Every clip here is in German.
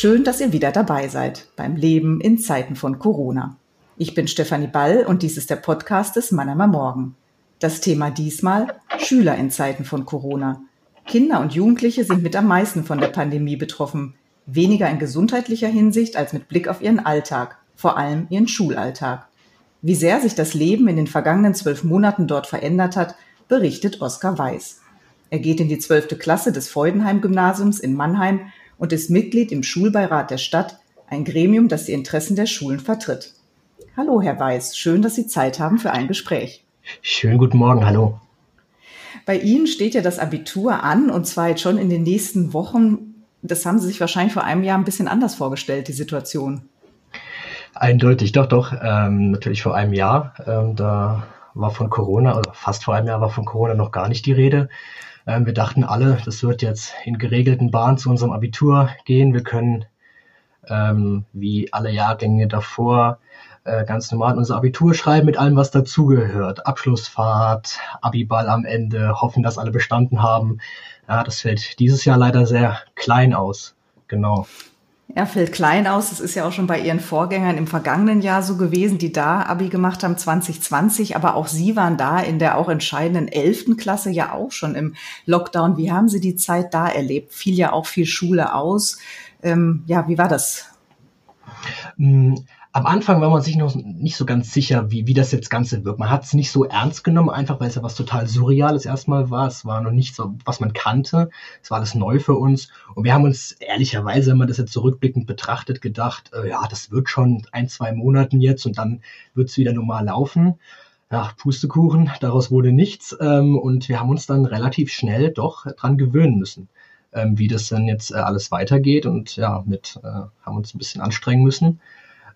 Schön, dass ihr wieder dabei seid beim Leben in Zeiten von Corona. Ich bin Stefanie Ball und dies ist der Podcast des Mannheimer Morgen. Das Thema diesmal Schüler in Zeiten von Corona. Kinder und Jugendliche sind mit am meisten von der Pandemie betroffen. Weniger in gesundheitlicher Hinsicht als mit Blick auf ihren Alltag, vor allem ihren Schulalltag. Wie sehr sich das Leben in den vergangenen zwölf Monaten dort verändert hat, berichtet Oskar Weiß. Er geht in die zwölfte Klasse des Freudenheim-Gymnasiums in Mannheim und ist Mitglied im Schulbeirat der Stadt, ein Gremium, das die Interessen der Schulen vertritt. Hallo, Herr Weiß, schön, dass Sie Zeit haben für ein Gespräch. Schönen guten Morgen, hallo. Bei Ihnen steht ja das Abitur an und zwar jetzt schon in den nächsten Wochen. Das haben Sie sich wahrscheinlich vor einem Jahr ein bisschen anders vorgestellt, die Situation. Eindeutig, doch, doch. Ähm, natürlich vor einem Jahr. Ähm, da war von Corona, also fast vor einem Jahr war von Corona noch gar nicht die Rede. Ähm, wir dachten alle, das wird jetzt in geregelten Bahnen zu unserem Abitur gehen. Wir können ähm, wie alle Jahrgänge davor äh, ganz normal unser Abitur schreiben mit allem, was dazugehört. Abschlussfahrt, Abiball am Ende, hoffen, dass alle bestanden haben. Ja, das fällt dieses Jahr leider sehr klein aus. Genau. Ja, fällt klein aus. Das ist ja auch schon bei Ihren Vorgängern im vergangenen Jahr so gewesen, die da Abi gemacht haben, 2020. Aber auch Sie waren da in der auch entscheidenden elften Klasse ja auch schon im Lockdown. Wie haben Sie die Zeit da erlebt? Fiel ja auch viel Schule aus. Ähm, ja, wie war das? Am Anfang war man sich noch nicht so ganz sicher, wie, wie das jetzt Ganze wirkt. Man hat es nicht so ernst genommen, einfach weil es ja was total Surreales erstmal war. Es war noch nicht so, was man kannte. Es war alles neu für uns. Und wir haben uns ehrlicherweise, wenn man das jetzt zurückblickend betrachtet, gedacht, äh, ja, das wird schon ein, zwei Monaten jetzt und dann wird es wieder normal laufen. Ja, Pustekuchen, daraus wurde nichts. Ähm, und wir haben uns dann relativ schnell doch dran gewöhnen müssen, ähm, wie das dann jetzt äh, alles weitergeht. Und ja, mit äh, haben uns ein bisschen anstrengen müssen.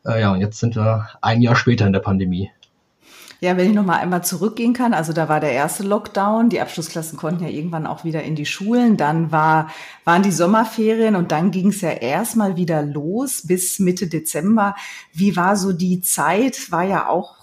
Äh, ja, und jetzt sind wir ein Jahr später in der Pandemie. Ja, wenn ich noch mal einmal zurückgehen kann, also da war der erste Lockdown, die Abschlussklassen konnten ja irgendwann auch wieder in die Schulen, dann war, waren die Sommerferien und dann ging es ja erstmal wieder los bis Mitte Dezember. Wie war so die Zeit? War ja auch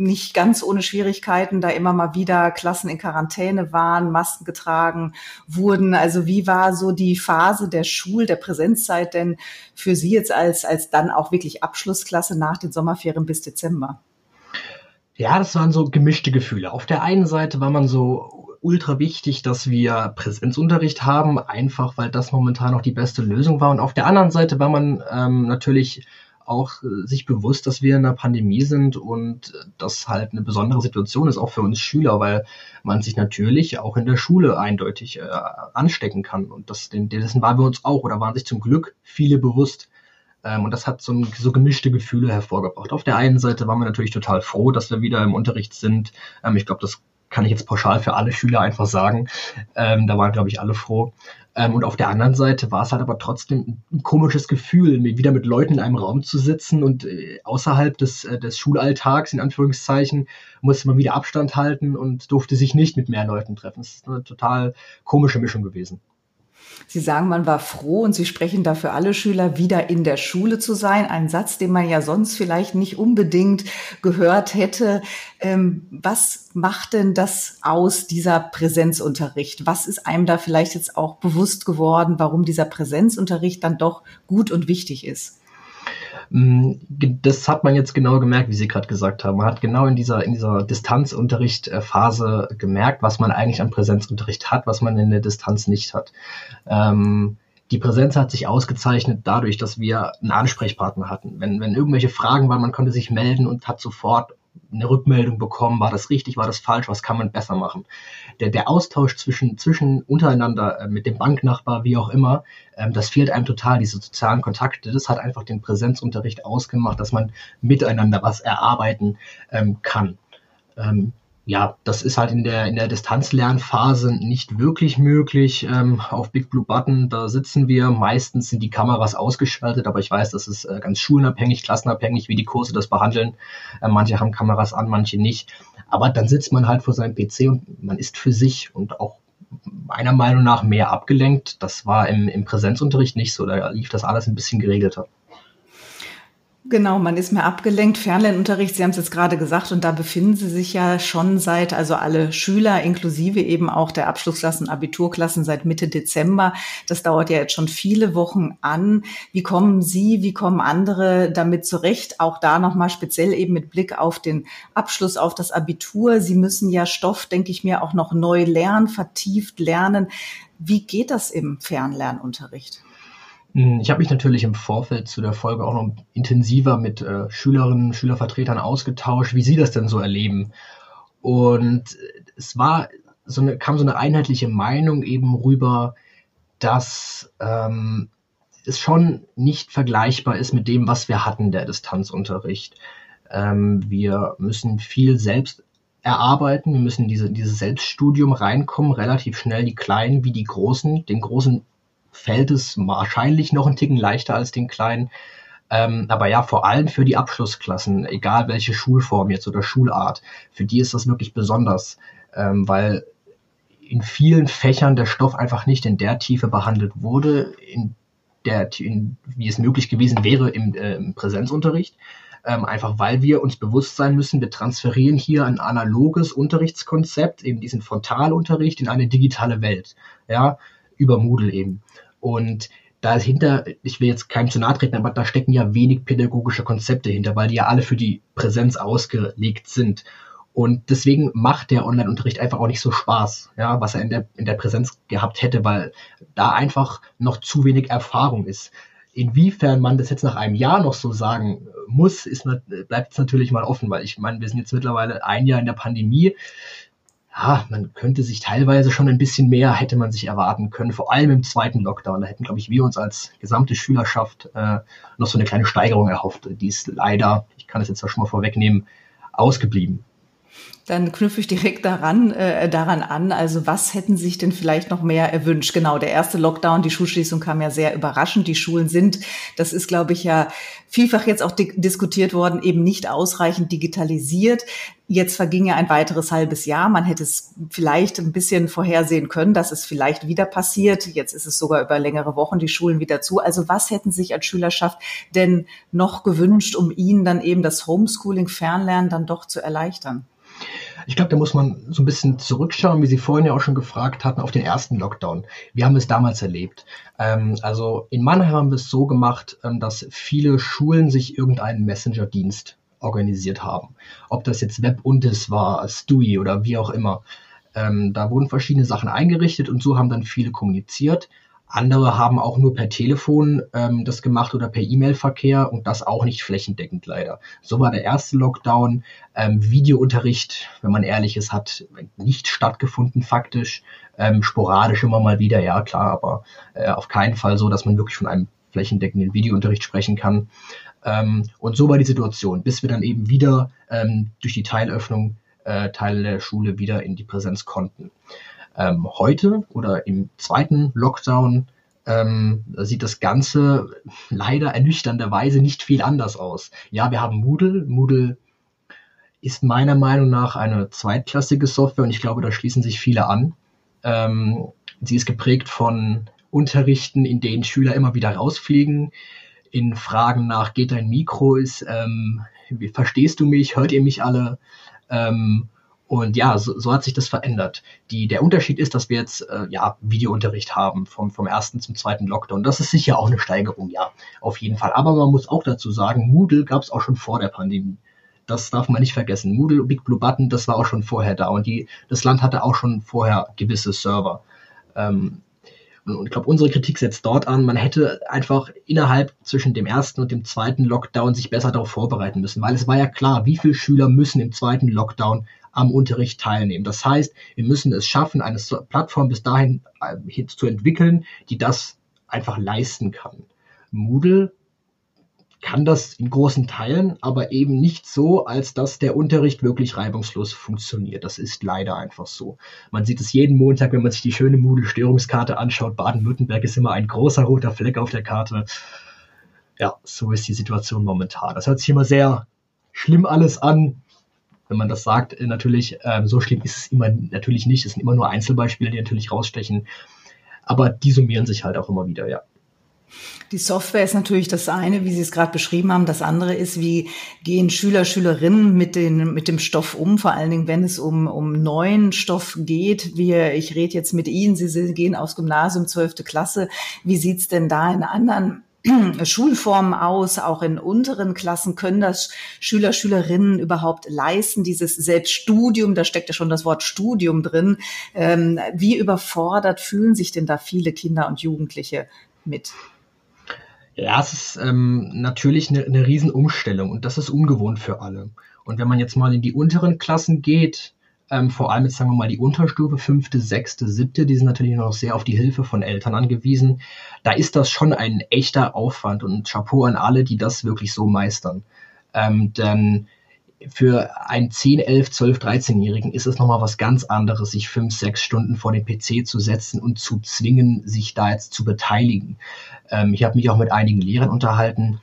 nicht ganz ohne Schwierigkeiten, da immer mal wieder Klassen in Quarantäne waren, Masken getragen wurden. Also wie war so die Phase der Schul-, der Präsenzzeit denn für Sie jetzt als, als dann auch wirklich Abschlussklasse nach den Sommerferien bis Dezember? Ja, das waren so gemischte Gefühle. Auf der einen Seite war man so ultra wichtig, dass wir Präsenzunterricht haben, einfach weil das momentan noch die beste Lösung war. Und auf der anderen Seite war man ähm, natürlich auch äh, sich bewusst, dass wir in einer Pandemie sind und äh, das halt eine besondere Situation ist, auch für uns Schüler, weil man sich natürlich auch in der Schule eindeutig äh, anstecken kann. Und das, dessen waren wir uns auch oder waren sich zum Glück viele bewusst. Ähm, und das hat so, so gemischte Gefühle hervorgebracht. Auf der einen Seite waren wir natürlich total froh, dass wir wieder im Unterricht sind. Ähm, ich glaube, das kann ich jetzt pauschal für alle Schüler einfach sagen. Ähm, da waren, glaube ich, alle froh. Ähm, und auf der anderen Seite war es halt aber trotzdem ein komisches Gefühl, wieder mit Leuten in einem Raum zu sitzen und äh, außerhalb des, äh, des Schulalltags, in Anführungszeichen, musste man wieder Abstand halten und durfte sich nicht mit mehr Leuten treffen. Das ist eine total komische Mischung gewesen. Sie sagen, man war froh und Sie sprechen dafür alle Schüler, wieder in der Schule zu sein. Ein Satz, den man ja sonst vielleicht nicht unbedingt gehört hätte. Ähm, was macht denn das aus, dieser Präsenzunterricht? Was ist einem da vielleicht jetzt auch bewusst geworden, warum dieser Präsenzunterricht dann doch gut und wichtig ist? Mm, das hat man jetzt genau gemerkt, wie Sie gerade gesagt haben. Man hat genau in dieser, in dieser Distanzunterrichtphase gemerkt, was man eigentlich an Präsenzunterricht hat, was man in der Distanz nicht hat. Ähm, die Präsenz hat sich ausgezeichnet dadurch, dass wir einen Ansprechpartner hatten. Wenn, wenn irgendwelche Fragen waren, man konnte sich melden und hat sofort eine Rückmeldung bekommen, war das richtig, war das falsch, was kann man besser machen. Der, der Austausch zwischen, zwischen untereinander, äh, mit dem Banknachbar, wie auch immer, ähm, das fehlt einem total, diese sozialen Kontakte. Das hat einfach den Präsenzunterricht ausgemacht, dass man miteinander was erarbeiten ähm, kann. Ähm, ja, das ist halt in der, in der Distanzlernphase nicht wirklich möglich. Ähm, auf Big Blue Button, da sitzen wir. Meistens sind die Kameras ausgeschaltet, aber ich weiß, das ist äh, ganz schulenabhängig, klassenabhängig, wie die Kurse das behandeln. Äh, manche haben Kameras an, manche nicht. Aber dann sitzt man halt vor seinem PC und man ist für sich und auch meiner Meinung nach mehr abgelenkt. Das war im, im Präsenzunterricht nicht so. Da lief das alles ein bisschen geregelter. Genau, man ist mehr abgelenkt. Fernlernunterricht, Sie haben es jetzt gerade gesagt, und da befinden Sie sich ja schon seit, also alle Schüler inklusive eben auch der Abschlussklassen, Abiturklassen seit Mitte Dezember. Das dauert ja jetzt schon viele Wochen an. Wie kommen Sie, wie kommen andere damit zurecht? Auch da nochmal speziell eben mit Blick auf den Abschluss, auf das Abitur. Sie müssen ja Stoff, denke ich mir, auch noch neu lernen, vertieft lernen. Wie geht das im Fernlernunterricht? Hm, ich habe mich natürlich im Vorfeld zu der Folge auch noch intensiver mit äh, Schülerinnen, Schülervertretern ausgetauscht, wie sie das denn so erleben. Und es war so eine, kam so eine einheitliche Meinung eben rüber, dass ähm, es schon nicht vergleichbar ist mit dem, was wir hatten, der Distanzunterricht. Ähm, wir müssen viel selbst erarbeiten, wir müssen diese, dieses Selbststudium reinkommen, relativ schnell die Kleinen wie die Großen. Den Großen fällt es wahrscheinlich noch einen Ticken leichter als den kleinen. Ähm, aber ja, vor allem für die Abschlussklassen, egal welche Schulform jetzt oder Schulart, für die ist das wirklich besonders, ähm, weil in vielen Fächern der Stoff einfach nicht in der Tiefe behandelt wurde, in der, in, wie es möglich gewesen wäre im, äh, im Präsenzunterricht. Ähm, einfach weil wir uns bewusst sein müssen, wir transferieren hier ein analoges Unterrichtskonzept, eben diesen Frontalunterricht in eine digitale Welt. Ja, über Moodle eben. Und dahinter, ich will jetzt keinem zu nahe treten, aber da stecken ja wenig pädagogische Konzepte hinter, weil die ja alle für die Präsenz ausgelegt sind. Und deswegen macht der Online-Unterricht einfach auch nicht so Spaß, ja, was er in der, in der Präsenz gehabt hätte, weil da einfach noch zu wenig Erfahrung ist. Inwiefern man das jetzt nach einem Jahr noch so sagen muss, ist, bleibt jetzt natürlich mal offen, weil ich meine, wir sind jetzt mittlerweile ein Jahr in der Pandemie ja, man könnte sich teilweise schon ein bisschen mehr hätte man sich erwarten können, vor allem im zweiten Lockdown. Da hätten, glaube ich, wir uns als gesamte Schülerschaft äh, noch so eine kleine Steigerung erhofft. Die ist leider, ich kann es jetzt schon mal vorwegnehmen, ausgeblieben. Dann knüpfe ich direkt daran, äh, daran an. Also was hätten sich denn vielleicht noch mehr erwünscht? Genau, der erste Lockdown, die Schulschließung kam ja sehr überraschend. Die Schulen sind, das ist, glaube ich, ja vielfach jetzt auch di diskutiert worden, eben nicht ausreichend digitalisiert. Jetzt verging ja ein weiteres halbes Jahr. Man hätte es vielleicht ein bisschen vorhersehen können, dass es vielleicht wieder passiert. Jetzt ist es sogar über längere Wochen die Schulen wieder zu. Also was hätten sich als Schülerschaft denn noch gewünscht, um ihnen dann eben das Homeschooling, Fernlernen dann doch zu erleichtern? Ich glaube, da muss man so ein bisschen zurückschauen, wie Sie vorhin ja auch schon gefragt hatten, auf den ersten Lockdown. Wir haben es damals erlebt. Ähm, also in Mannheim haben wir es so gemacht, ähm, dass viele Schulen sich irgendeinen Messenger-Dienst organisiert haben. Ob das jetzt WebUntis war, Stui oder wie auch immer. Ähm, da wurden verschiedene Sachen eingerichtet und so haben dann viele kommuniziert. Andere haben auch nur per Telefon ähm, das gemacht oder per E-Mail-Verkehr und das auch nicht flächendeckend leider. So war der erste Lockdown. Ähm, Videounterricht, wenn man ehrlich ist, hat nicht stattgefunden faktisch. Ähm, sporadisch immer mal wieder, ja klar, aber äh, auf keinen Fall so, dass man wirklich von einem flächendeckenden Videounterricht sprechen kann. Ähm, und so war die Situation, bis wir dann eben wieder ähm, durch die Teilöffnung äh, Teile der Schule wieder in die Präsenz konnten. Ähm, heute oder im zweiten Lockdown ähm, sieht das Ganze leider ernüchternderweise nicht viel anders aus. Ja, wir haben Moodle. Moodle ist meiner Meinung nach eine zweitklassige Software und ich glaube, da schließen sich viele an. Ähm, sie ist geprägt von Unterrichten, in denen Schüler immer wieder rausfliegen, in Fragen nach, geht dein Mikro, ist, ähm, verstehst du mich, hört ihr mich alle? Ähm, und ja, so, so hat sich das verändert. Die, der Unterschied ist, dass wir jetzt äh, ja, Videounterricht haben vom, vom ersten zum zweiten Lockdown. Das ist sicher auch eine Steigerung, ja, auf jeden Fall. Aber man muss auch dazu sagen, Moodle gab es auch schon vor der Pandemie. Das darf man nicht vergessen. Moodle, Big Blue Button, das war auch schon vorher da. Und die, das Land hatte auch schon vorher gewisse Server. Ähm, und ich glaube, unsere Kritik setzt dort an, man hätte einfach innerhalb zwischen dem ersten und dem zweiten Lockdown sich besser darauf vorbereiten müssen, weil es war ja klar, wie viele Schüler müssen im zweiten Lockdown am Unterricht teilnehmen. Das heißt, wir müssen es schaffen, eine Plattform bis dahin äh, zu entwickeln, die das einfach leisten kann. Moodle kann das in großen Teilen, aber eben nicht so, als dass der Unterricht wirklich reibungslos funktioniert. Das ist leider einfach so. Man sieht es jeden Montag, wenn man sich die schöne Moodle-Störungskarte anschaut. Baden-Württemberg ist immer ein großer roter Fleck auf der Karte. Ja, so ist die Situation momentan. Das hört sich immer sehr schlimm alles an wenn man das sagt, äh, natürlich, ähm, so schlimm ist es immer natürlich nicht. Es sind immer nur Einzelbeispiele, die natürlich rausstechen. Aber die summieren sich halt auch immer wieder, ja. Die Software ist natürlich das eine, wie Sie es gerade beschrieben haben. Das andere ist, wie gehen Schüler, Schülerinnen mit, den, mit dem Stoff um, vor allen Dingen, wenn es um, um neuen Stoff geht. Wir, ich rede jetzt mit Ihnen, Sie, Sie gehen aufs Gymnasium, zwölfte Klasse. Wie sieht's denn da in anderen Schulformen aus, auch in unteren Klassen können das Schüler, Schülerinnen überhaupt leisten, dieses Selbststudium, da steckt ja schon das Wort Studium drin. Ähm, wie überfordert fühlen sich denn da viele Kinder und Jugendliche mit? Ja, es ist ähm, natürlich eine, eine Riesenumstellung und das ist ungewohnt für alle. Und wenn man jetzt mal in die unteren Klassen geht, ähm, vor allem jetzt sagen wir mal die Unterstufe, fünfte, sechste, siebte, die sind natürlich noch sehr auf die Hilfe von Eltern angewiesen. Da ist das schon ein echter Aufwand und Chapeau an alle, die das wirklich so meistern. Ähm, denn für einen 10, 11, 12, 13-Jährigen ist es nochmal was ganz anderes, sich fünf, sechs Stunden vor den PC zu setzen und zu zwingen, sich da jetzt zu beteiligen. Ähm, ich habe mich auch mit einigen Lehrern unterhalten.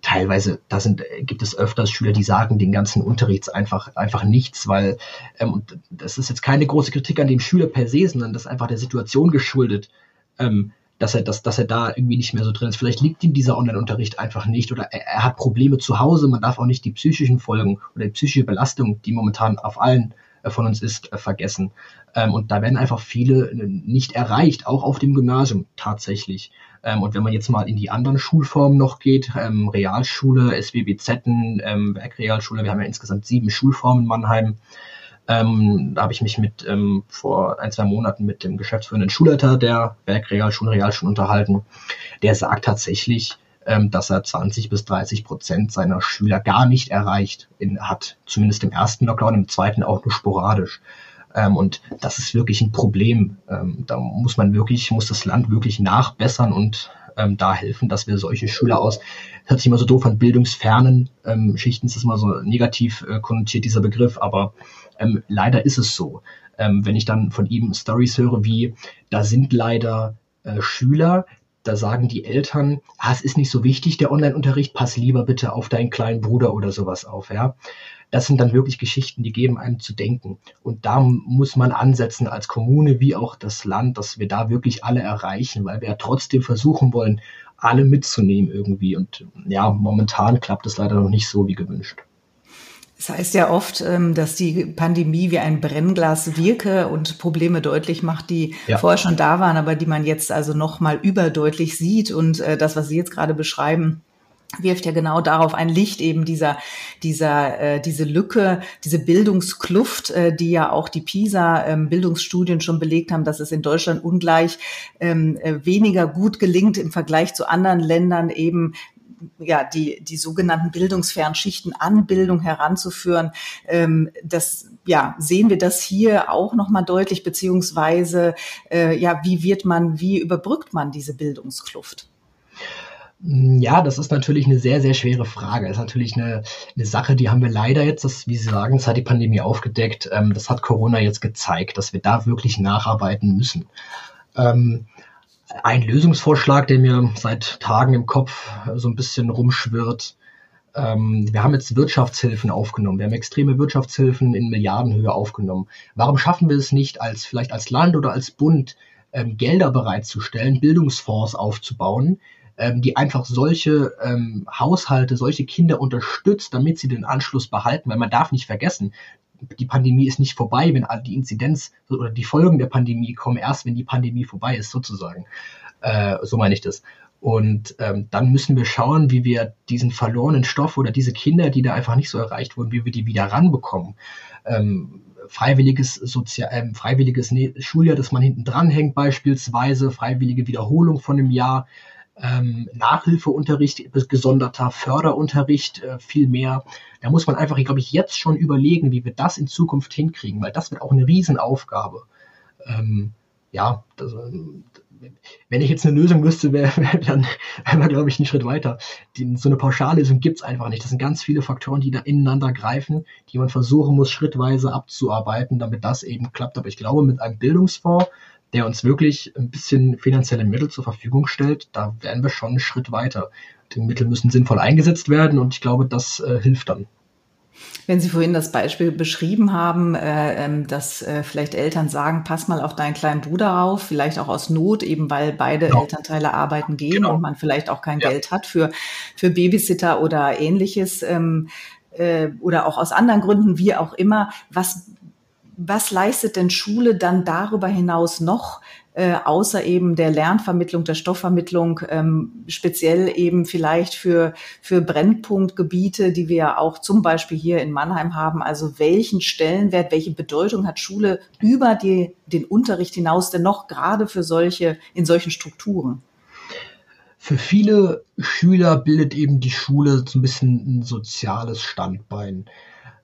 Teilweise, da sind, gibt es öfters Schüler, die sagen den ganzen Unterrichts einfach, einfach nichts, weil, ähm, und das ist jetzt keine große Kritik an dem Schüler per se, sondern das ist einfach der Situation geschuldet. Ähm, dass er, dass, dass er da irgendwie nicht mehr so drin ist. Vielleicht liegt ihm dieser Online-Unterricht einfach nicht oder er, er, hat Probleme zu Hause. Man darf auch nicht die psychischen Folgen oder die psychische Belastung, die momentan auf allen äh, von uns ist, äh, vergessen. Ähm, und da werden einfach viele äh, nicht erreicht, auch auf dem Gymnasium tatsächlich. Ähm, und wenn man jetzt mal in die anderen Schulformen noch geht, ähm, Realschule, SWBZ, Werkrealschule, wir haben ja insgesamt sieben Schulformen in Mannheim, ähm, da habe ich mich mit ähm, vor ein, zwei Monaten mit dem geschäftsführenden Schulleiter der Werkrealschulen, Realschulen unterhalten. Der sagt tatsächlich, ähm, dass er 20 bis 30 Prozent seiner Schüler gar nicht erreicht in, hat. Zumindest im ersten Lockdown, im zweiten auch nur sporadisch. Ähm, und das ist wirklich ein Problem. Ähm, da muss man wirklich, muss das Land wirklich nachbessern und ähm, da helfen, dass wir solche Schüler aus, hört sich immer so doof an, bildungsfernen ähm, Schichten, ist immer so negativ äh, konnotiert, dieser Begriff, aber ähm, leider ist es so. Ähm, wenn ich dann von ihm Stories höre, wie da sind leider äh, Schüler, da sagen die Eltern, ah, es ist nicht so wichtig, der Online-Unterricht, pass lieber bitte auf deinen kleinen Bruder oder sowas auf, ja. Das sind dann wirklich Geschichten, die geben einem zu denken. Und da muss man ansetzen als Kommune wie auch das Land, dass wir da wirklich alle erreichen, weil wir ja trotzdem versuchen wollen, alle mitzunehmen irgendwie. Und ja, momentan klappt es leider noch nicht so wie gewünscht. Es heißt ja oft, ähm, dass die Pandemie wie ein Brennglas wirke und Probleme deutlich macht, die ja. vorher schon da waren, aber die man jetzt also noch mal überdeutlich sieht. Und äh, das, was Sie jetzt gerade beschreiben, wirft ja genau darauf ein Licht eben dieser dieser äh, diese Lücke diese Bildungskluft äh, die ja auch die PISA ähm, Bildungsstudien schon belegt haben dass es in Deutschland ungleich ähm, äh, weniger gut gelingt im Vergleich zu anderen Ländern eben ja, die, die sogenannten Bildungsfernschichten an Bildung heranzuführen. Ähm, das, ja, sehen wir das hier auch nochmal deutlich, beziehungsweise, äh, ja, wie wird man, wie überbrückt man diese Bildungskluft? Ja, das ist natürlich eine sehr, sehr schwere Frage. Das ist natürlich eine, eine Sache, die haben wir leider jetzt, das, wie Sie sagen, das hat die Pandemie aufgedeckt. Ähm, das hat Corona jetzt gezeigt, dass wir da wirklich nacharbeiten müssen. Ein Lösungsvorschlag, der mir seit Tagen im Kopf so ein bisschen rumschwirrt. Ähm, wir haben jetzt Wirtschaftshilfen aufgenommen. Wir haben extreme Wirtschaftshilfen in Milliardenhöhe aufgenommen. Warum schaffen wir es nicht, als vielleicht als Land oder als Bund ähm, Gelder bereitzustellen, Bildungsfonds aufzubauen, ähm, die einfach solche ähm, Haushalte, solche Kinder unterstützt, damit sie den Anschluss behalten? Weil man darf nicht vergessen, die Pandemie ist nicht vorbei, wenn die Inzidenz oder die Folgen der Pandemie kommen erst, wenn die Pandemie vorbei ist, sozusagen. Äh, so meine ich das. Und ähm, dann müssen wir schauen, wie wir diesen verlorenen Stoff oder diese Kinder, die da einfach nicht so erreicht wurden, wie wir die wieder ranbekommen. Ähm, freiwilliges, Sozial äh, freiwilliges Schuljahr, das man hinten dranhängt beispielsweise, freiwillige Wiederholung von einem Jahr, ähm, Nachhilfeunterricht, gesonderter Förderunterricht, äh, viel mehr. Da muss man einfach, glaube ich, jetzt schon überlegen, wie wir das in Zukunft hinkriegen, weil das wird auch eine Riesenaufgabe. Ähm, ja, das, ähm, wenn ich jetzt eine Lösung wüsste, wäre wär, dann wären wir, glaube ich, einen Schritt weiter. Die, so eine Pauschallösung gibt es einfach nicht. Das sind ganz viele Faktoren, die da ineinander greifen, die man versuchen muss, schrittweise abzuarbeiten, damit das eben klappt. Aber ich glaube, mit einem Bildungsfonds der uns wirklich ein bisschen finanzielle Mittel zur Verfügung stellt, da wären wir schon einen Schritt weiter. Die Mittel müssen sinnvoll eingesetzt werden und ich glaube, das äh, hilft dann. Wenn Sie vorhin das Beispiel beschrieben haben, äh, ähm, dass äh, vielleicht Eltern sagen, pass mal auf deinen kleinen Bruder auf, vielleicht auch aus Not, eben weil beide genau. Elternteile arbeiten gehen genau. und man vielleicht auch kein ja. Geld hat für, für Babysitter oder ähnliches ähm, äh, oder auch aus anderen Gründen, wie auch immer. Was, was leistet denn Schule dann darüber hinaus noch, äh, außer eben der Lernvermittlung, der Stoffvermittlung, ähm, speziell eben vielleicht für, für Brennpunktgebiete, die wir ja auch zum Beispiel hier in Mannheim haben. Also welchen Stellenwert, welche Bedeutung hat Schule über die, den Unterricht hinaus denn noch gerade für solche, in solchen Strukturen? Für viele Schüler bildet eben die Schule so ein bisschen ein soziales Standbein.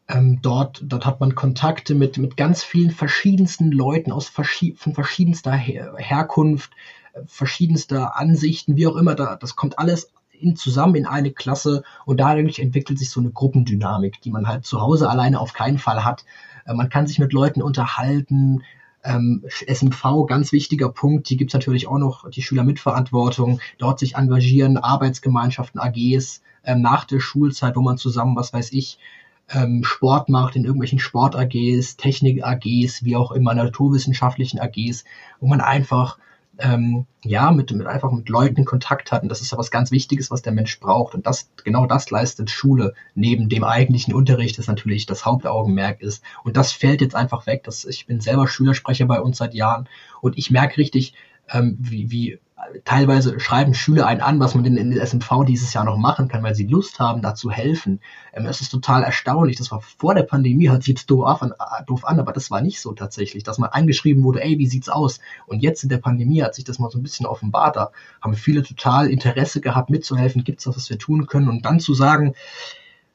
Ähm, dort, dort hat man Kontakte mit, mit ganz vielen verschiedensten Leuten aus verschied von verschiedenster Her Herkunft, äh, verschiedenster Ansichten, wie auch immer. Da, das kommt alles in, zusammen in eine Klasse und dadurch entwickelt sich so eine Gruppendynamik, die man halt zu Hause alleine auf keinen Fall hat. Äh, man kann sich mit Leuten unterhalten. Ähm, SMV, ganz wichtiger Punkt, die gibt's natürlich auch noch, die Schülermitverantwortung, dort sich engagieren, Arbeitsgemeinschaften, AGs, ähm, nach der Schulzeit, wo man zusammen, was weiß ich, ähm, Sport macht, in irgendwelchen Sport-AGs, Technik-AGs, wie auch immer, naturwissenschaftlichen AGs, wo man einfach ähm, ja, mit, mit einfach mit Leuten Kontakt hat. Und das ist ja was ganz Wichtiges, was der Mensch braucht. Und das, genau das leistet Schule neben dem eigentlichen Unterricht, das natürlich das Hauptaugenmerk ist. Und das fällt jetzt einfach weg. Das, ich bin selber Schülersprecher bei uns seit Jahren und ich merke richtig, ähm, wie, wie teilweise schreiben Schüler einen an, was man denn in der SMV dieses Jahr noch machen kann, weil sie Lust haben, da zu helfen. Ähm, das ist total erstaunlich. Das war vor der Pandemie, hört sich jetzt doof an, äh, doof an, aber das war nicht so tatsächlich, dass man eingeschrieben wurde, ey, wie sieht's aus? Und jetzt in der Pandemie hat sich das mal so ein bisschen offenbart. Da haben viele total Interesse gehabt, mitzuhelfen, gibt's was, was wir tun können und dann zu sagen,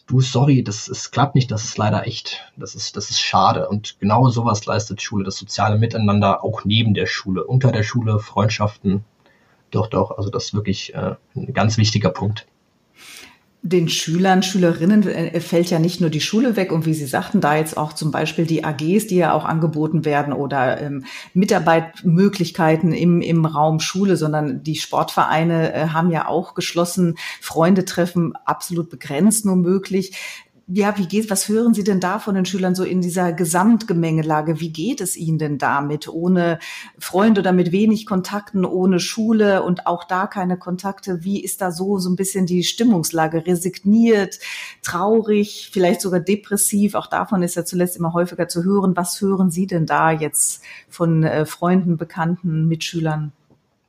du, sorry, das, das klappt nicht, das ist leider echt, das ist, das ist schade. Und genau sowas leistet Schule, das soziale Miteinander auch neben der Schule, unter der Schule, Freundschaften, doch, doch. Also das ist wirklich äh, ein ganz wichtiger Punkt. Den Schülern, Schülerinnen äh, fällt ja nicht nur die Schule weg und wie Sie sagten, da jetzt auch zum Beispiel die AGs, die ja auch angeboten werden oder ähm, Mitarbeitmöglichkeiten im, im Raum Schule, sondern die Sportvereine äh, haben ja auch geschlossen, Freundetreffen absolut begrenzt nur möglich ja, wie geht, was hören Sie denn da von den Schülern so in dieser Gesamtgemengelage? Wie geht es Ihnen denn damit? Ohne Freunde oder mit wenig Kontakten, ohne Schule und auch da keine Kontakte. Wie ist da so, so ein bisschen die Stimmungslage? Resigniert, traurig, vielleicht sogar depressiv? Auch davon ist ja zuletzt immer häufiger zu hören. Was hören Sie denn da jetzt von äh, Freunden, Bekannten, Mitschülern?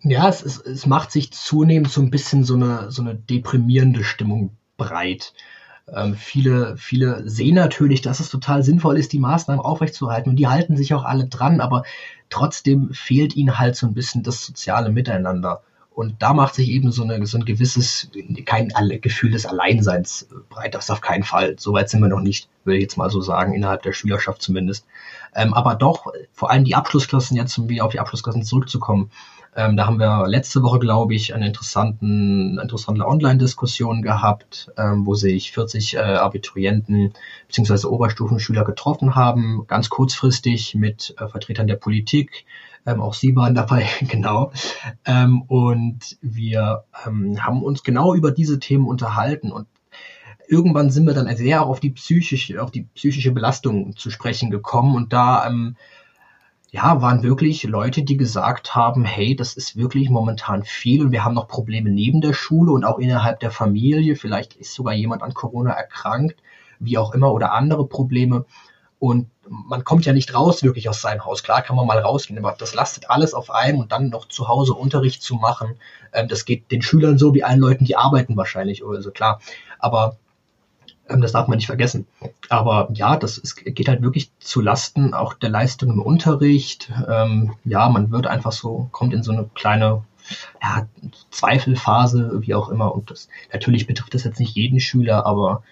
Ja, es, es, es macht sich zunehmend so ein bisschen so eine, so eine deprimierende Stimmung breit. Ähm, viele, viele sehen natürlich, dass es total sinnvoll ist, die Maßnahmen aufrechtzuerhalten und die halten sich auch alle dran, aber trotzdem fehlt ihnen halt so ein bisschen das soziale Miteinander. Und da macht sich eben so, eine, so ein gewisses, kein Gefühl des Alleinseins breit. Das auf keinen Fall. Soweit sind wir noch nicht, würde ich jetzt mal so sagen, innerhalb der Schülerschaft zumindest. Ähm, aber doch, vor allem die Abschlussklassen, jetzt um wieder auf die Abschlussklassen zurückzukommen, ähm, da haben wir letzte Woche, glaube ich, eine interessanten, interessante Online-Diskussion gehabt, ähm, wo sich 40 äh, Abiturienten bzw. Oberstufenschüler getroffen haben, ganz kurzfristig mit äh, Vertretern der Politik. Ähm, auch Sie waren dabei, genau. Ähm, und wir ähm, haben uns genau über diese Themen unterhalten und irgendwann sind wir dann sehr auf die psychische, auf die psychische Belastung zu sprechen gekommen und da ähm, ja, waren wirklich Leute, die gesagt haben, hey, das ist wirklich momentan viel und wir haben noch Probleme neben der Schule und auch innerhalb der Familie. Vielleicht ist sogar jemand an Corona erkrankt, wie auch immer, oder andere Probleme. Und man kommt ja nicht raus wirklich aus seinem Haus. Klar kann man mal rausgehen, aber das lastet alles auf einem und dann noch zu Hause Unterricht zu machen. Ähm, das geht den Schülern so wie allen Leuten, die arbeiten wahrscheinlich, also klar. Aber ähm, das darf man nicht vergessen. Aber ja, das ist, geht halt wirklich zu Lasten auch der Leistung im Unterricht. Ähm, ja, man wird einfach so, kommt in so eine kleine ja, Zweifelphase, wie auch immer. Und das natürlich betrifft das jetzt nicht jeden Schüler, aber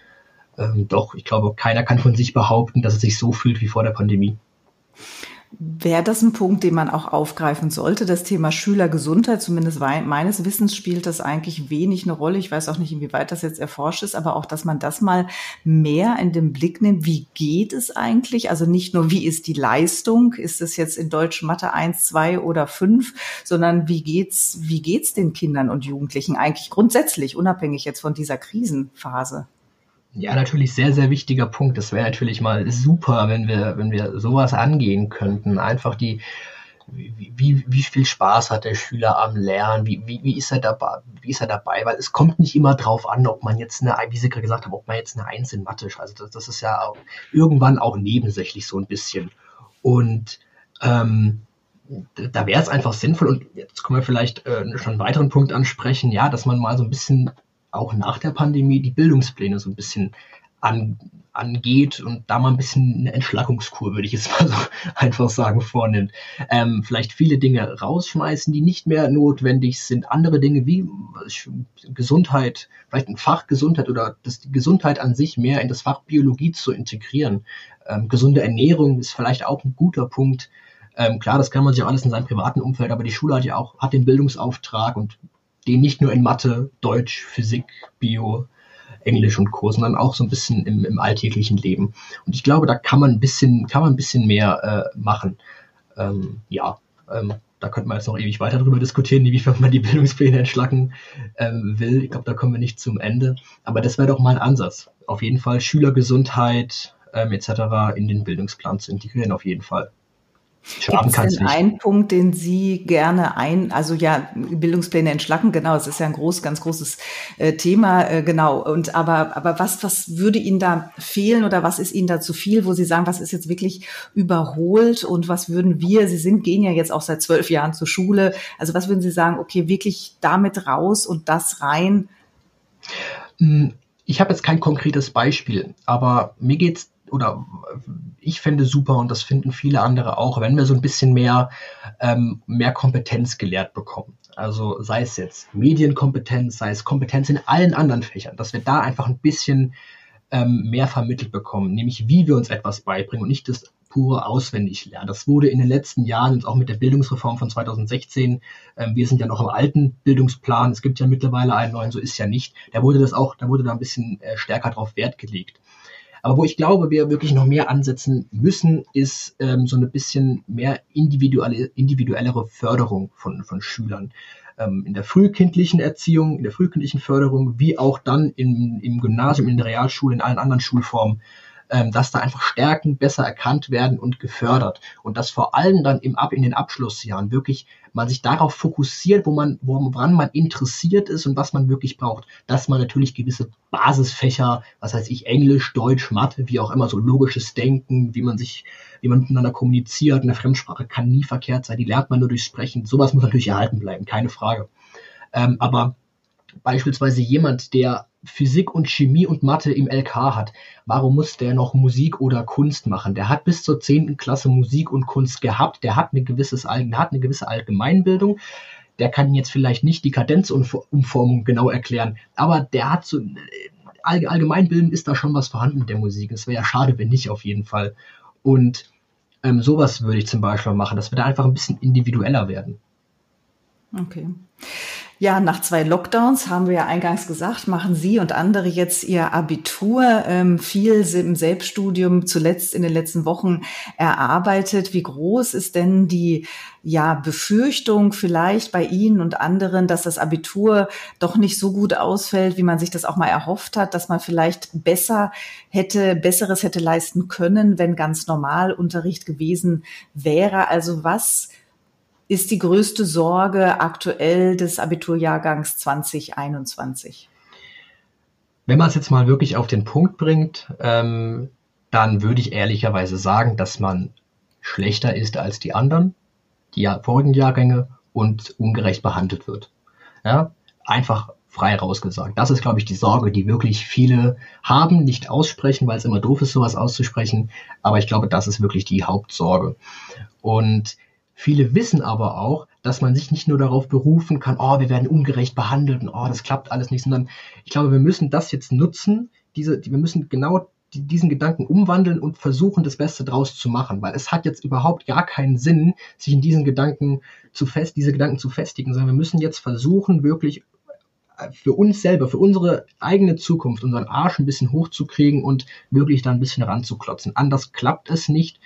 ähm, doch, ich glaube, keiner kann von sich behaupten, dass es sich so fühlt wie vor der Pandemie. Wäre das ein Punkt, den man auch aufgreifen sollte? Das Thema Schülergesundheit, zumindest meines Wissens spielt das eigentlich wenig eine Rolle. Ich weiß auch nicht, inwieweit das jetzt erforscht ist, aber auch, dass man das mal mehr in den Blick nimmt. Wie geht es eigentlich? Also nicht nur, wie ist die Leistung? Ist es jetzt in Deutsch Mathe 1, 2 oder 5? Sondern wie geht's, wie geht's den Kindern und Jugendlichen eigentlich grundsätzlich, unabhängig jetzt von dieser Krisenphase? Ja, natürlich sehr, sehr wichtiger Punkt. Das wäre natürlich mal super, wenn wir, wenn wir sowas angehen könnten. Einfach die, wie, wie, wie viel Spaß hat der Schüler am Lernen, wie, wie, wie, ist er dabei, wie ist er dabei, weil es kommt nicht immer drauf an, ob man jetzt eine, wie Sie gerade gesagt haben, ob man jetzt eine Eins in Mathe, also das, das ist ja auch irgendwann auch nebensächlich so ein bisschen. Und ähm, da wäre es einfach sinnvoll, und jetzt können wir vielleicht äh, schon einen weiteren Punkt ansprechen, ja, dass man mal so ein bisschen auch nach der Pandemie die Bildungspläne so ein bisschen an, angeht und da mal ein bisschen eine Entschlackungskur, würde ich jetzt mal so einfach sagen, vornimmt. Ähm, vielleicht viele Dinge rausschmeißen, die nicht mehr notwendig sind. Andere Dinge wie Gesundheit, vielleicht ein Fach Gesundheit oder das, die Gesundheit an sich mehr in das Fach Biologie zu integrieren. Ähm, gesunde Ernährung ist vielleicht auch ein guter Punkt. Ähm, klar, das kann man sich auch alles in seinem privaten Umfeld, aber die Schule hat ja auch hat den Bildungsauftrag und den nicht nur in Mathe, Deutsch, Physik, Bio, Englisch und Co., sondern auch so ein bisschen im, im alltäglichen Leben. Und ich glaube, da kann man ein bisschen, kann man ein bisschen mehr äh, machen. Ähm, ja, ähm, da könnte man jetzt noch ewig weiter drüber diskutieren, inwiefern man die Bildungspläne entschlacken ähm, will. Ich glaube, da kommen wir nicht zum Ende. Aber das wäre doch mal ein Ansatz. Auf jeden Fall Schülergesundheit ähm, etc. in den Bildungsplan zu integrieren, auf jeden Fall. Schaden Gibt es denn einen Punkt, den Sie gerne ein, also ja, Bildungspläne entschlacken, genau, es ist ja ein groß, ganz großes äh, Thema, äh, genau. Und aber, aber was, was würde Ihnen da fehlen oder was ist Ihnen da zu viel, wo Sie sagen, was ist jetzt wirklich überholt und was würden wir, Sie sind, gehen ja jetzt auch seit zwölf Jahren zur Schule, also was würden Sie sagen, okay, wirklich damit raus und das rein? Hm, ich habe jetzt kein konkretes Beispiel, aber mir geht's oder ich fände super und das finden viele andere auch, wenn wir so ein bisschen mehr, ähm, mehr Kompetenz gelehrt bekommen. Also sei es jetzt Medienkompetenz, sei es Kompetenz in allen anderen Fächern, dass wir da einfach ein bisschen ähm, mehr vermittelt bekommen, nämlich wie wir uns etwas beibringen und nicht das pure Auswendiglernen. Das wurde in den letzten Jahren und auch mit der Bildungsreform von 2016, ähm, wir sind ja noch im alten Bildungsplan, es gibt ja mittlerweile einen neuen, so ist ja nicht, da wurde das auch, da wurde da ein bisschen äh, stärker drauf Wert gelegt. Aber wo ich glaube, wir wirklich noch mehr ansetzen müssen, ist ähm, so ein bisschen mehr individuelle, individuellere Förderung von, von Schülern. Ähm, in der frühkindlichen Erziehung, in der frühkindlichen Förderung, wie auch dann im, im Gymnasium, in der Realschule, in allen anderen Schulformen ähm, dass da einfach Stärken besser erkannt werden und gefördert. Und dass vor allem dann im Ab in den Abschlussjahren wirklich man sich darauf fokussiert, wo man, woran man interessiert ist und was man wirklich braucht. Dass man natürlich gewisse Basisfächer, was heißt ich, Englisch, Deutsch, Mathe, wie auch immer, so logisches Denken, wie man sich, wie man miteinander kommuniziert, eine Fremdsprache kann nie verkehrt sein, die lernt man nur durch Sprechen. Sowas muss natürlich erhalten bleiben, keine Frage. Ähm, aber beispielsweise jemand, der Physik und Chemie und Mathe im LK hat, warum muss der noch Musik oder Kunst machen? Der hat bis zur 10. Klasse Musik und Kunst gehabt, der hat eine, gewisses, der hat eine gewisse Allgemeinbildung, der kann jetzt vielleicht nicht die Kadenzumformung genau erklären, aber der hat so, allgemeinbildend ist da schon was vorhanden mit der Musik. Es wäre ja schade, wenn nicht auf jeden Fall. Und ähm, sowas würde ich zum Beispiel machen, dass wir da einfach ein bisschen individueller werden. Okay. Ja, nach zwei Lockdowns haben wir ja eingangs gesagt, machen Sie und andere jetzt Ihr Abitur, ähm, viel im Selbststudium zuletzt in den letzten Wochen erarbeitet. Wie groß ist denn die ja, Befürchtung vielleicht bei Ihnen und anderen, dass das Abitur doch nicht so gut ausfällt, wie man sich das auch mal erhofft hat, dass man vielleicht besser hätte, besseres hätte leisten können, wenn ganz normal Unterricht gewesen wäre? Also was ist die größte Sorge aktuell des Abiturjahrgangs 2021? Wenn man es jetzt mal wirklich auf den Punkt bringt, ähm, dann würde ich ehrlicherweise sagen, dass man schlechter ist als die anderen, die vorigen Jahrgänge und ungerecht behandelt wird. Ja, einfach frei rausgesagt. Das ist, glaube ich, die Sorge, die wirklich viele haben, nicht aussprechen, weil es immer doof ist, sowas auszusprechen. Aber ich glaube, das ist wirklich die Hauptsorge. Und Viele wissen aber auch, dass man sich nicht nur darauf berufen kann, oh, wir werden ungerecht behandelt und oh, das klappt alles nicht, sondern ich glaube, wir müssen das jetzt nutzen, diese, wir müssen genau diesen Gedanken umwandeln und versuchen, das Beste draus zu machen, weil es hat jetzt überhaupt gar keinen Sinn, sich in diesen Gedanken zu fest, diese Gedanken zu festigen, sondern wir müssen jetzt versuchen, wirklich äh, für uns selber, für unsere eigene Zukunft, unseren Arsch ein bisschen hochzukriegen und wirklich da ein bisschen ranzuklotzen. Anders klappt es nicht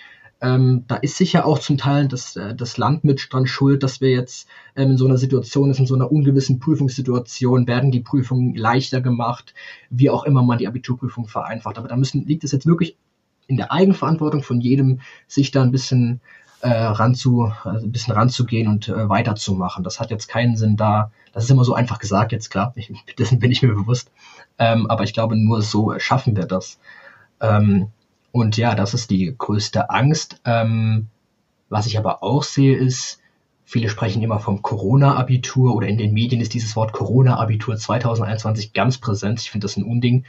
Ähm, da ist sicher auch zum Teil das, äh, das Land mit dran schuld, dass wir jetzt ähm, in so einer Situation ist, in so einer ungewissen Prüfungssituation, werden die Prüfungen leichter gemacht, wie auch immer man die Abiturprüfung vereinfacht. Aber da müssen, liegt es jetzt wirklich in der Eigenverantwortung von jedem, sich da ein bisschen äh, ranzu, also ein bisschen ranzugehen und äh, weiterzumachen. Das hat jetzt keinen Sinn da. Das ist immer so einfach gesagt, jetzt klar, ich, dessen bin ich mir bewusst. Ähm, aber ich glaube, nur so schaffen wir das. Ähm, und ja, das ist die größte Angst. Ähm, was ich aber auch sehe, ist, viele sprechen immer vom Corona-Abitur oder in den Medien ist dieses Wort Corona-Abitur 2021 ganz präsent. Ich finde das ein Unding,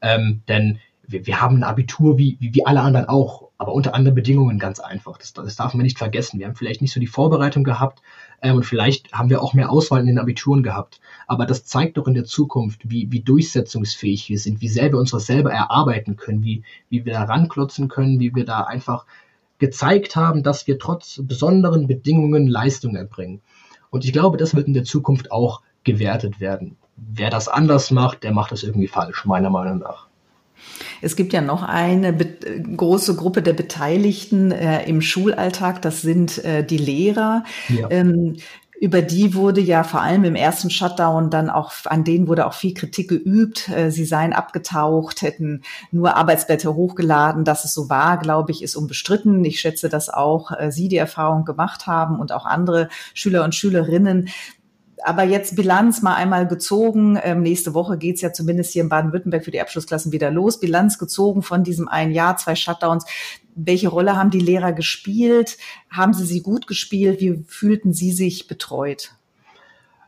ähm, denn wir, wir haben ein Abitur wie, wie, wie alle anderen auch, aber unter anderen Bedingungen ganz einfach. Das, das darf man nicht vergessen. Wir haben vielleicht nicht so die Vorbereitung gehabt ähm, und vielleicht haben wir auch mehr Auswahl in den Abituren gehabt. Aber das zeigt doch in der Zukunft, wie, wie durchsetzungsfähig wir sind, wie sehr wir uns was selber erarbeiten können, wie, wie wir da ranklotzen können, wie wir da einfach gezeigt haben, dass wir trotz besonderen Bedingungen Leistung erbringen. Und ich glaube, das wird in der Zukunft auch gewertet werden. Wer das anders macht, der macht das irgendwie falsch, meiner Meinung nach. Es gibt ja noch eine große Gruppe der Beteiligten äh, im Schulalltag, das sind äh, die Lehrer. Ja. Ähm, über die wurde ja vor allem im ersten Shutdown dann auch, an denen wurde auch viel Kritik geübt. Äh, sie seien abgetaucht, hätten nur Arbeitsblätter hochgeladen. Dass es so war, glaube ich, ist unbestritten. Ich schätze, dass auch äh, Sie die Erfahrung gemacht haben und auch andere Schüler und Schülerinnen aber jetzt Bilanz mal einmal gezogen. Ähm, nächste Woche geht's ja zumindest hier in Baden-Württemberg für die Abschlussklassen wieder los. Bilanz gezogen von diesem ein Jahr, zwei Shutdowns. Welche Rolle haben die Lehrer gespielt? Haben sie sie gut gespielt? Wie fühlten sie sich betreut?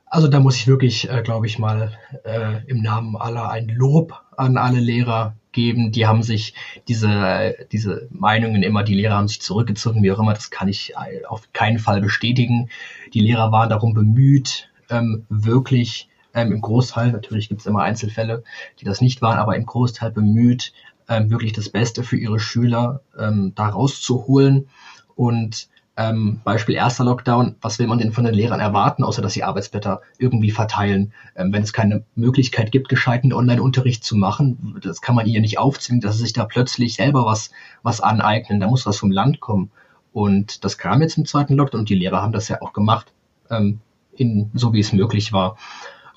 Also da muss ich wirklich, äh, glaube ich, mal äh, im Namen aller ein Lob an alle Lehrer geben. Die haben sich diese, diese Meinungen immer, die Lehrer haben sich zurückgezogen, wie auch immer, das kann ich äh, auf keinen Fall bestätigen. Die Lehrer waren darum bemüht, ähm, wirklich ähm, im Großteil, natürlich gibt es immer Einzelfälle, die das nicht waren, aber im Großteil bemüht, ähm, wirklich das Beste für ihre Schüler ähm, da rauszuholen. Und ähm, Beispiel erster Lockdown, was will man denn von den Lehrern erwarten, außer dass sie Arbeitsblätter irgendwie verteilen? Ähm, wenn es keine Möglichkeit gibt, gescheiten Online-Unterricht zu machen, das kann man ihnen nicht aufzwingen, dass sie sich da plötzlich selber was, was aneignen. Da muss was vom Land kommen. Und das kam jetzt im zweiten Lockdown und die Lehrer haben das ja auch gemacht. Ähm, in, so wie es möglich war.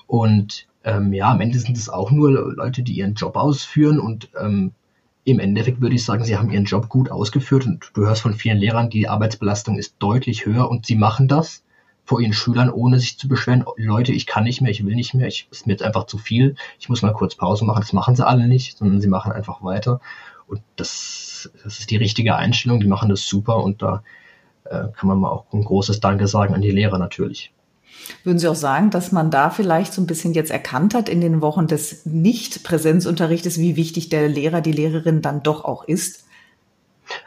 Und ähm, ja, am Ende sind es auch nur Leute, die ihren Job ausführen und ähm, im Endeffekt würde ich sagen, sie haben ihren Job gut ausgeführt und du hörst von vielen Lehrern, die Arbeitsbelastung ist deutlich höher und sie machen das vor ihren Schülern, ohne sich zu beschweren, Leute, ich kann nicht mehr, ich will nicht mehr, ich ist mir jetzt einfach zu viel, ich muss mal kurz Pause machen. Das machen sie alle nicht, sondern sie machen einfach weiter. Und das, das ist die richtige Einstellung, die machen das super und da äh, kann man mal auch ein großes Danke sagen an die Lehrer natürlich. Würden Sie auch sagen, dass man da vielleicht so ein bisschen jetzt erkannt hat in den Wochen des Nicht-Präsenzunterrichtes, wie wichtig der Lehrer, die Lehrerin dann doch auch ist?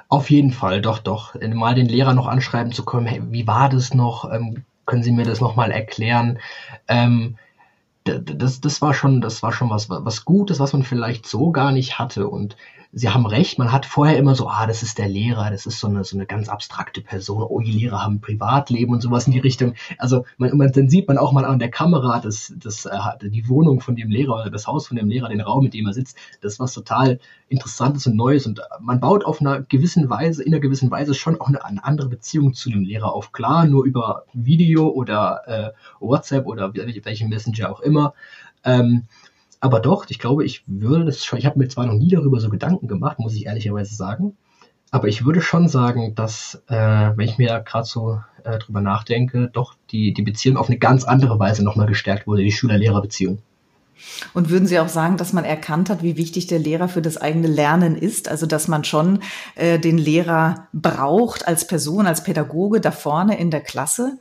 Auf jeden Fall, doch, doch. Mal den Lehrer noch anschreiben zu kommen, hey, wie war das noch? Ähm, können Sie mir das nochmal erklären? Ähm, das, das war schon, das war schon was, was Gutes, was man vielleicht so gar nicht hatte. Und Sie haben recht, man hat vorher immer so, ah, das ist der Lehrer, das ist so eine, so eine ganz abstrakte Person, oh, die Lehrer haben ein Privatleben und sowas in die Richtung. Also man, man, dann sieht man auch mal an der Kamera das, das, äh, die Wohnung von dem Lehrer oder das Haus von dem Lehrer, den Raum, in dem er sitzt. Das ist was total Interessantes und Neues und man baut auf einer gewissen Weise, in einer gewissen Weise schon auch eine, eine andere Beziehung zu dem Lehrer auf. Klar, nur über Video oder äh, WhatsApp oder welchen Messenger auch immer. Ähm, aber doch, ich glaube, ich würde das schon, ich habe mir zwar noch nie darüber so Gedanken gemacht, muss ich ehrlicherweise sagen, aber ich würde schon sagen, dass, äh, wenn ich mir gerade so äh, drüber nachdenke, doch die, die Beziehung auf eine ganz andere Weise nochmal gestärkt wurde, die Schüler-Lehrer-Beziehung. Und würden Sie auch sagen, dass man erkannt hat, wie wichtig der Lehrer für das eigene Lernen ist? Also dass man schon äh, den Lehrer braucht als Person, als Pädagoge da vorne in der Klasse?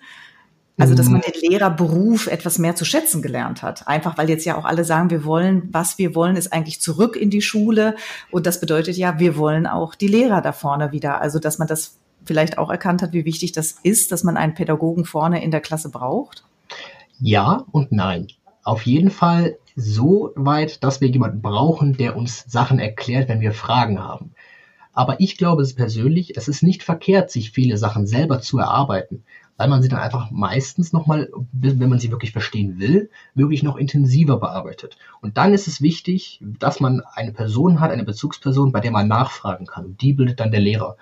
Also, dass man mhm. den Lehrerberuf etwas mehr zu schätzen gelernt hat. Einfach, weil jetzt ja auch alle sagen, wir wollen, was wir wollen, ist eigentlich zurück in die Schule. Und das bedeutet ja, wir wollen auch die Lehrer da vorne wieder. Also, dass man das vielleicht auch erkannt hat, wie wichtig das ist, dass man einen Pädagogen vorne in der Klasse braucht? Ja und nein. Auf jeden Fall so weit, dass wir jemanden brauchen, der uns Sachen erklärt, wenn wir Fragen haben. Aber ich glaube es persönlich, es ist nicht verkehrt, sich viele Sachen selber zu erarbeiten weil man sie dann einfach meistens nochmal, wenn man sie wirklich verstehen will, wirklich noch intensiver bearbeitet. Und dann ist es wichtig, dass man eine Person hat, eine Bezugsperson, bei der man nachfragen kann. Und die bildet dann der Lehrer.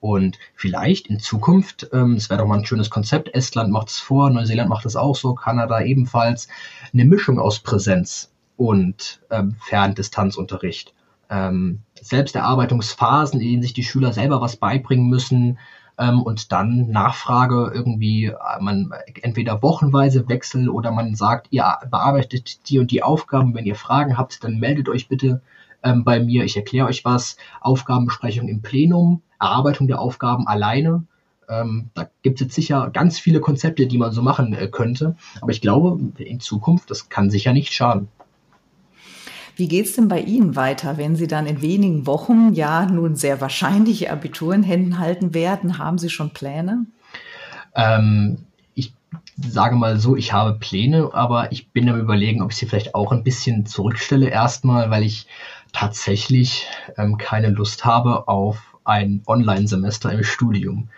Und vielleicht in Zukunft, ähm, es wäre doch mal ein schönes Konzept, Estland macht es vor, Neuseeland macht es auch so, Kanada ebenfalls, eine Mischung aus Präsenz und ähm, Ferndistanzunterricht. Ähm, Selbsterarbeitungsphasen, in denen sich die Schüler selber was beibringen müssen ähm, und dann Nachfrage irgendwie, äh, man entweder wochenweise Wechsel oder man sagt, ihr bearbeitet die und die Aufgaben, wenn ihr Fragen habt, dann meldet euch bitte ähm, bei mir, ich erkläre euch was, Aufgabenbesprechung im Plenum, Erarbeitung der Aufgaben alleine. Ähm, da gibt es jetzt sicher ganz viele Konzepte, die man so machen äh, könnte. Aber ich glaube, in Zukunft, das kann sicher nicht schaden. Wie geht's denn bei Ihnen weiter, wenn Sie dann in wenigen Wochen ja nun sehr wahrscheinlich Abitur in Händen halten werden? Haben Sie schon Pläne? Ähm, ich sage mal so, ich habe Pläne, aber ich bin am überlegen, ob ich sie vielleicht auch ein bisschen zurückstelle erstmal, weil ich tatsächlich ähm, keine Lust habe auf ein Online-Semester im Studium.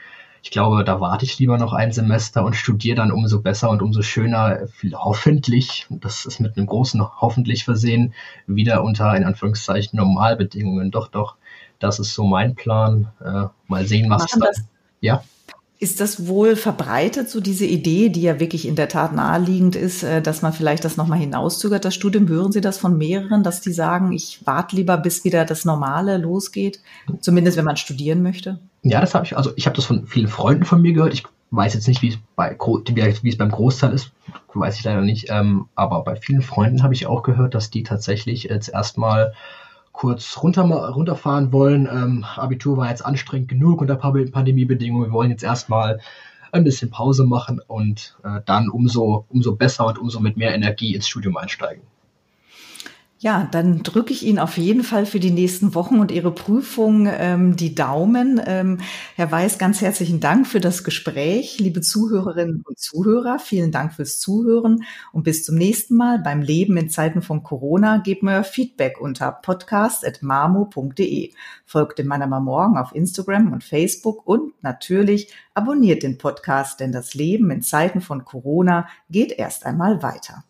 Ich glaube, da warte ich lieber noch ein Semester und studiere dann umso besser und umso schöner, hoffentlich, das ist mit einem großen hoffentlich versehen, wieder unter, in Anführungszeichen, Normalbedingungen. Doch, doch, das ist so mein Plan. Äh, mal sehen, was Machen dann. Ja. Ist das wohl verbreitet, so diese Idee, die ja wirklich in der Tat naheliegend ist, äh, dass man vielleicht das nochmal hinauszögert, das Studium? Hören Sie das von mehreren, dass die sagen, ich warte lieber, bis wieder das Normale losgeht? Zumindest, wenn man studieren möchte? Ja, das habe ich, also ich habe das von vielen Freunden von mir gehört. Ich weiß jetzt nicht, wie es bei wie es beim Großteil ist, weiß ich leider nicht. Ähm, aber bei vielen Freunden habe ich auch gehört, dass die tatsächlich jetzt erstmal kurz runter, runterfahren wollen. Ähm, Abitur war jetzt anstrengend genug unter Pandemiebedingungen. Wir wollen jetzt erstmal ein bisschen Pause machen und äh, dann umso, umso besser und umso mit mehr Energie ins Studium einsteigen. Ja, dann drücke ich Ihnen auf jeden Fall für die nächsten Wochen und Ihre Prüfung ähm, die Daumen. Ähm, Herr Weiß, ganz herzlichen Dank für das Gespräch. Liebe Zuhörerinnen und Zuhörer, vielen Dank fürs Zuhören und bis zum nächsten Mal beim Leben in Zeiten von Corona. Gebt mir Feedback unter podcast.marmo.de. Folgt dem Manama Morgen auf Instagram und Facebook und natürlich abonniert den Podcast, denn das Leben in Zeiten von Corona geht erst einmal weiter.